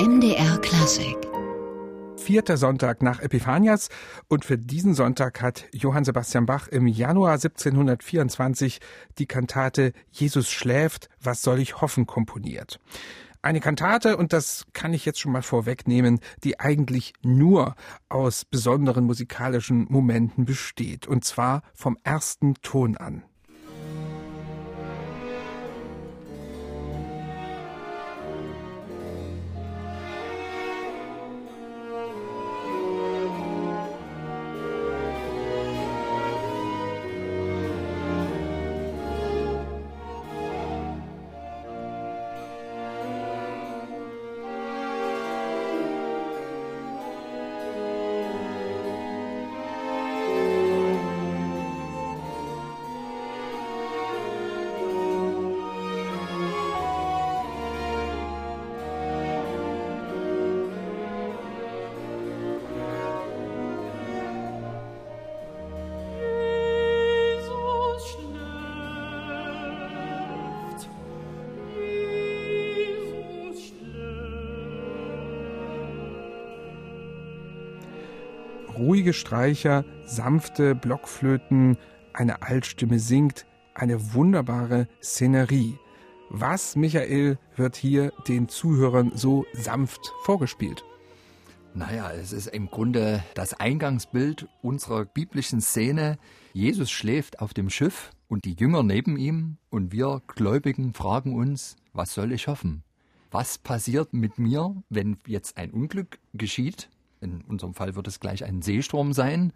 MDR Klassik. Vierter Sonntag nach Epiphanias und für diesen Sonntag hat Johann Sebastian Bach im Januar 1724 die Kantate Jesus schläft, was soll ich hoffen komponiert. Eine Kantate, und das kann ich jetzt schon mal vorwegnehmen, die eigentlich nur aus besonderen musikalischen Momenten besteht, und zwar vom ersten Ton an. Ruhige Streicher, sanfte Blockflöten, eine Altstimme singt, eine wunderbare Szenerie. Was, Michael, wird hier den Zuhörern so sanft vorgespielt? Naja, es ist im Grunde das Eingangsbild unserer biblischen Szene. Jesus schläft auf dem Schiff und die Jünger neben ihm und wir Gläubigen fragen uns, was soll ich hoffen? Was passiert mit mir, wenn jetzt ein Unglück geschieht? In unserem Fall wird es gleich ein Seesturm sein,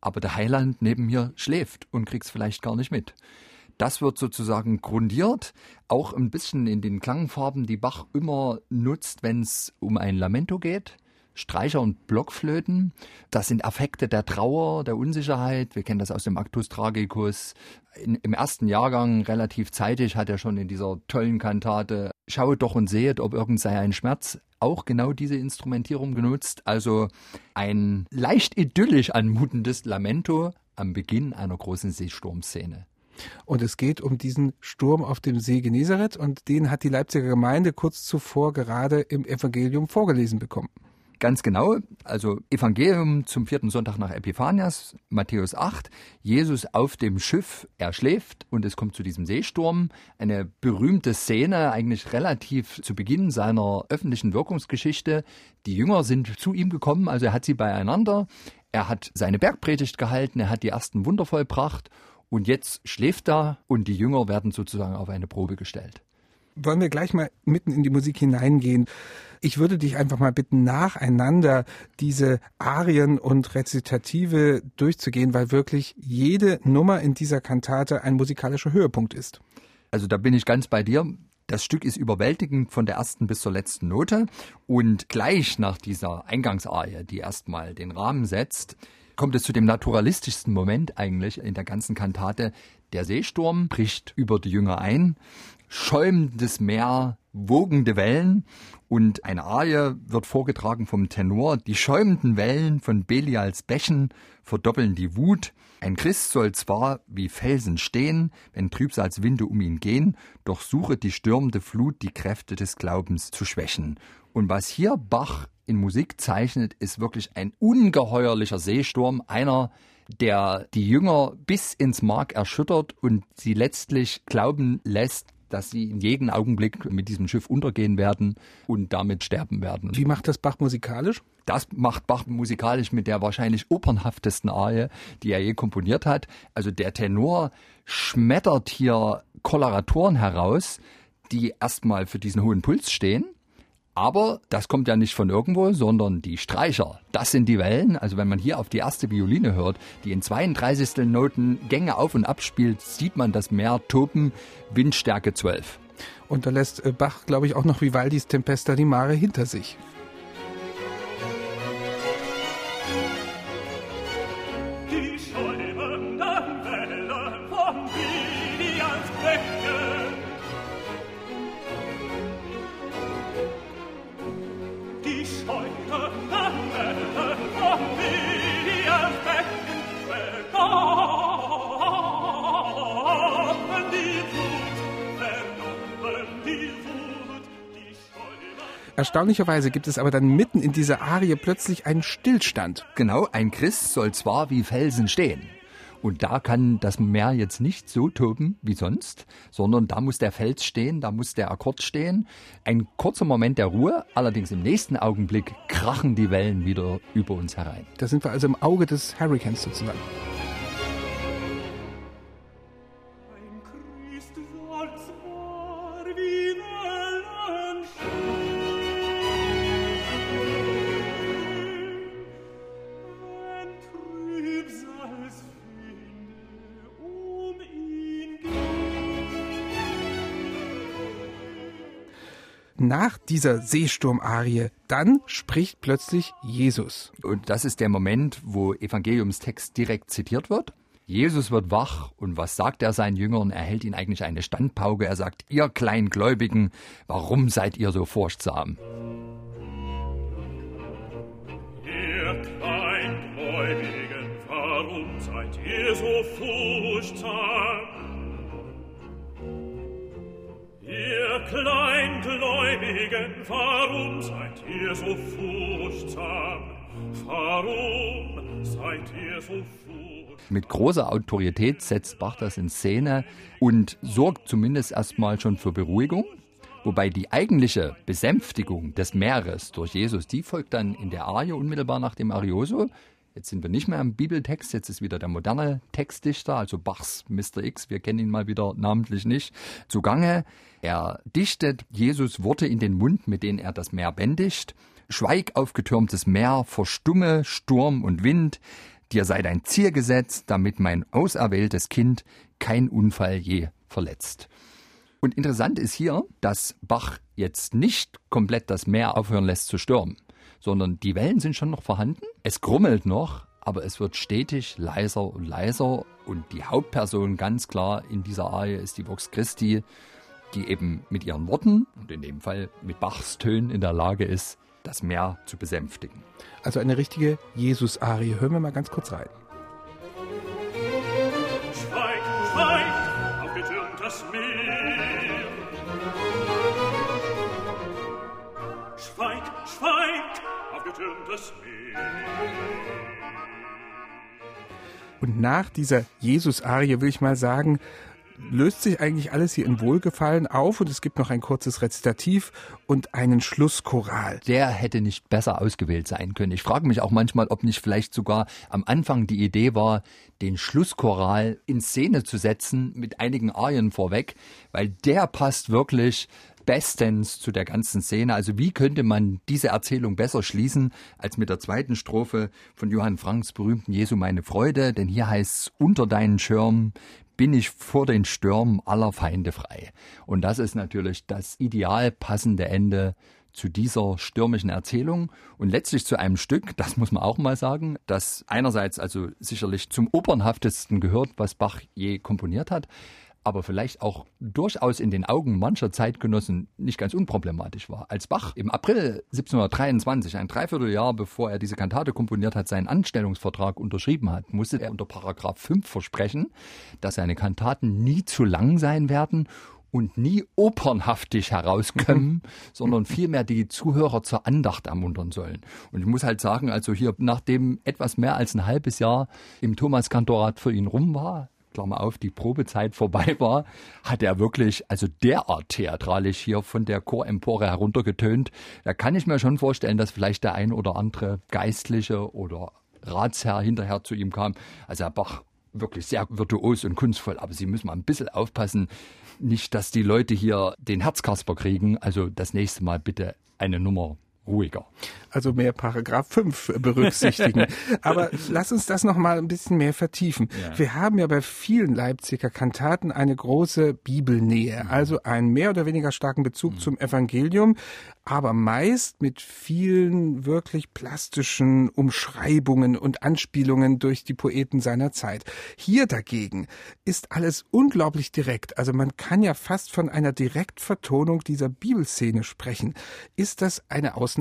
aber der Heiland neben mir schläft und kriegt es vielleicht gar nicht mit. Das wird sozusagen grundiert, auch ein bisschen in den Klangfarben, die Bach immer nutzt, wenn es um ein Lamento geht. Streicher und Blockflöten. Das sind Affekte der Trauer, der Unsicherheit. Wir kennen das aus dem Actus Tragicus. In, Im ersten Jahrgang, relativ zeitig, hat er schon in dieser tollen Kantate Schaut doch und sehet, ob irgend sei ein Schmerz auch genau diese Instrumentierung genutzt. Also ein leicht idyllisch anmutendes Lamento am Beginn einer großen Seesturmszene. Und es geht um diesen Sturm auf dem See Genezareth und den hat die Leipziger Gemeinde kurz zuvor gerade im Evangelium vorgelesen bekommen. Ganz genau, also Evangelium zum vierten Sonntag nach Epiphanias, Matthäus 8, Jesus auf dem Schiff, er schläft und es kommt zu diesem Seesturm. Eine berühmte Szene, eigentlich relativ zu Beginn seiner öffentlichen Wirkungsgeschichte. Die Jünger sind zu ihm gekommen, also er hat sie beieinander. Er hat seine Bergpredigt gehalten, er hat die ersten Wunder vollbracht und jetzt schläft er und die Jünger werden sozusagen auf eine Probe gestellt. Wollen wir gleich mal mitten in die Musik hineingehen? Ich würde dich einfach mal bitten, nacheinander diese Arien und Rezitative durchzugehen, weil wirklich jede Nummer in dieser Kantate ein musikalischer Höhepunkt ist. Also da bin ich ganz bei dir. Das Stück ist überwältigend von der ersten bis zur letzten Note und gleich nach dieser Eingangsarie, die erstmal den Rahmen setzt, kommt es zu dem naturalistischsten Moment eigentlich in der ganzen Kantate. Der Seesturm bricht über die Jünger ein, schäumendes Meer, wogende Wellen und eine Arie wird vorgetragen vom Tenor. Die schäumenden Wellen von Belials Bächen verdoppeln die Wut. Ein Christ soll zwar wie Felsen stehen, wenn Trübsalswinde um ihn gehen, doch suche die stürmende Flut die Kräfte des Glaubens zu schwächen. Und was hier Bach in Musik zeichnet, ist wirklich ein ungeheuerlicher Seesturm, einer, der die Jünger bis ins Mark erschüttert und sie letztlich glauben lässt, dass sie in jedem Augenblick mit diesem Schiff untergehen werden und damit sterben werden. Wie macht das Bach musikalisch? Das macht Bach musikalisch mit der wahrscheinlich opernhaftesten Arie, die er je komponiert hat. Also der Tenor schmettert hier Koloratoren heraus, die erstmal für diesen hohen Puls stehen aber das kommt ja nicht von irgendwo, sondern die Streicher. Das sind die Wellen. Also wenn man hier auf die erste Violine hört, die in 32. Noten Gänge auf und ab spielt, sieht man das Meer toben, Windstärke 12. Und da lässt Bach, glaube ich, auch noch Vivaldis Tempesta di Mare hinter sich. Erstaunlicherweise gibt es aber dann mitten in dieser Arie plötzlich einen Stillstand. Genau, ein Christ soll zwar wie Felsen stehen. Und da kann das Meer jetzt nicht so toben wie sonst, sondern da muss der Fels stehen, da muss der Akkord stehen. Ein kurzer Moment der Ruhe, allerdings im nächsten Augenblick krachen die Wellen wieder über uns herein. Da sind wir also im Auge des Hurricanes sozusagen. Nach dieser Seesturmarie, dann spricht plötzlich Jesus. Und das ist der Moment, wo Evangeliumstext direkt zitiert wird. Jesus wird wach und was sagt er seinen Jüngern? Er hält ihnen eigentlich eine Standpauke. Er sagt, ihr Kleingläubigen, warum seid ihr so furchtsam? Ihr Kleingläubigen, warum seid ihr so furchtsam? Ihr Kleingläubigen, warum seid ihr so furchtsam? Warum seid ihr so furchtsam? Mit großer Autorität setzt Bach das in Szene und sorgt zumindest erstmal schon für Beruhigung. Wobei die eigentliche Besänftigung des Meeres durch Jesus, die folgt dann in der Arie unmittelbar nach dem Arioso. Jetzt sind wir nicht mehr im Bibeltext, jetzt ist wieder der moderne Textdichter, also Bachs Mr. X, wir kennen ihn mal wieder namentlich nicht, zugange. Er dichtet Jesus Worte in den Mund, mit denen er das Meer bändigt. Schweig aufgetürmtes Meer, verstumme Sturm und Wind, dir sei dein Ziel gesetzt, damit mein auserwähltes Kind kein Unfall je verletzt. Und interessant ist hier, dass Bach jetzt nicht komplett das Meer aufhören lässt zu stürmen sondern die Wellen sind schon noch vorhanden. Es grummelt noch, aber es wird stetig leiser und leiser. Und die Hauptperson ganz klar in dieser Arie ist die Vox Christi, die eben mit ihren Worten und in dem Fall mit Bachs Tönen in der Lage ist, das Meer zu besänftigen. Also eine richtige Jesus-Arie. Hören wir mal ganz kurz rein. Schweigt, schweigt, aufgetürmt das Meer. Und nach dieser Jesus-Arie will ich mal sagen, löst sich eigentlich alles hier in Wohlgefallen auf und es gibt noch ein kurzes Rezitativ und einen Schlusschoral. Der hätte nicht besser ausgewählt sein können. Ich frage mich auch manchmal, ob nicht vielleicht sogar am Anfang die Idee war, den Schlusschoral in Szene zu setzen mit einigen Arien vorweg, weil der passt wirklich bestens zu der ganzen Szene. Also wie könnte man diese Erzählung besser schließen als mit der zweiten Strophe von Johann Franks berühmten Jesu meine Freude? Denn hier heißt es, unter deinen Schirm bin ich vor den Stürmen aller Feinde frei. Und das ist natürlich das ideal passende Ende zu dieser stürmischen Erzählung und letztlich zu einem Stück, das muss man auch mal sagen, das einerseits also sicherlich zum opernhaftesten gehört, was Bach je komponiert hat, aber vielleicht auch durchaus in den Augen mancher Zeitgenossen nicht ganz unproblematisch war. Als Bach im April 1723, ein Dreivierteljahr bevor er diese Kantate komponiert hat, seinen Anstellungsvertrag unterschrieben hat, musste er unter Paragraph 5 versprechen, dass seine Kantaten nie zu lang sein werden und nie opernhaftig herauskommen, sondern vielmehr die Zuhörer zur Andacht ermuntern sollen. Und ich muss halt sagen, also hier, nachdem etwas mehr als ein halbes Jahr im Thomas-Kantorat für ihn rum war, Klammer auf, die Probezeit vorbei war, hat er wirklich, also derart theatralisch hier von der Chorempore heruntergetönt. Da kann ich mir schon vorstellen, dass vielleicht der ein oder andere Geistliche oder Ratsherr hinterher zu ihm kam. Also Herr Bach, wirklich sehr virtuos und kunstvoll, aber Sie müssen mal ein bisschen aufpassen, nicht, dass die Leute hier den Herzkasper kriegen. Also das nächste Mal bitte eine Nummer ruhiger. Also mehr Paragraph 5 berücksichtigen. Aber lass uns das noch mal ein bisschen mehr vertiefen. Ja. Wir haben ja bei vielen Leipziger Kantaten eine große Bibelnähe, mhm. also einen mehr oder weniger starken Bezug mhm. zum Evangelium, aber meist mit vielen wirklich plastischen Umschreibungen und Anspielungen durch die Poeten seiner Zeit. Hier dagegen ist alles unglaublich direkt. Also man kann ja fast von einer Direktvertonung dieser Bibelszene sprechen. Ist das eine Ausnahme?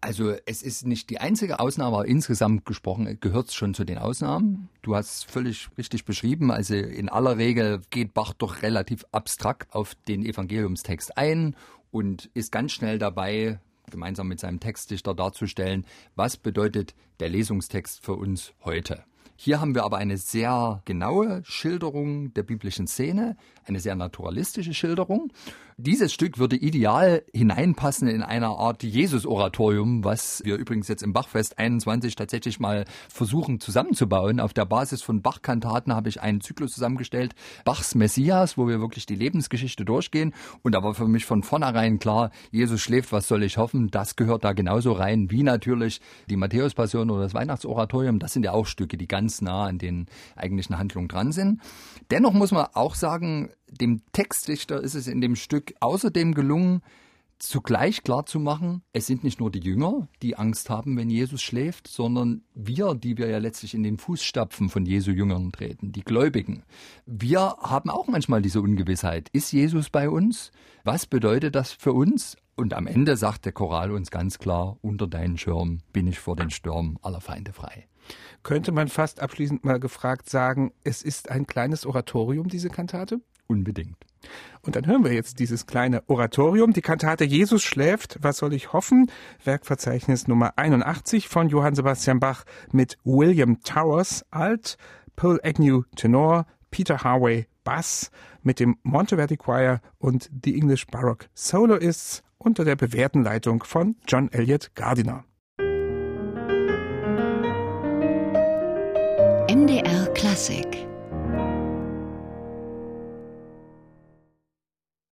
Also es ist nicht die einzige Ausnahme, aber insgesamt gesprochen gehört es schon zu den Ausnahmen. Du hast es völlig richtig beschrieben. Also in aller Regel geht Bach doch relativ abstrakt auf den Evangeliumstext ein und ist ganz schnell dabei, gemeinsam mit seinem Textdichter darzustellen, was bedeutet der Lesungstext für uns heute. Hier haben wir aber eine sehr genaue Schilderung der biblischen Szene, eine sehr naturalistische Schilderung. Dieses Stück würde ideal hineinpassen in eine Art Jesus-Oratorium, was wir übrigens jetzt im Bachfest 21 tatsächlich mal versuchen zusammenzubauen. Auf der Basis von Bach-Kantaten habe ich einen Zyklus zusammengestellt, Bachs Messias, wo wir wirklich die Lebensgeschichte durchgehen. Und da war für mich von vornherein klar, Jesus schläft, was soll ich hoffen? Das gehört da genauso rein, wie natürlich die Matthäus-Passion oder das Weihnachtsoratorium. Das sind ja auch Stücke, die ganz nah an den eigentlichen Handlungen dran sind. Dennoch muss man auch sagen, dem Textdichter ist es in dem Stück außerdem gelungen, zugleich klarzumachen, es sind nicht nur die Jünger, die Angst haben, wenn Jesus schläft, sondern wir, die wir ja letztlich in den Fußstapfen von Jesu Jüngern treten, die Gläubigen. Wir haben auch manchmal diese Ungewissheit. Ist Jesus bei uns? Was bedeutet das für uns? Und am Ende sagt der Choral uns ganz klar, unter deinen Schirm bin ich vor den Stürmen aller Feinde frei. Könnte man fast abschließend mal gefragt sagen, es ist ein kleines Oratorium, diese Kantate? Unbedingt. Und dann hören wir jetzt dieses kleine Oratorium, die Kantate Jesus schläft, was soll ich hoffen? Werkverzeichnis Nummer 81 von Johann Sebastian Bach mit William Towers Alt, Paul Agnew Tenor, Peter Harvey Bass mit dem Monteverdi Choir und The English Baroque Soloists unter der bewährten Leitung von John Elliott Gardiner. MDR Klassik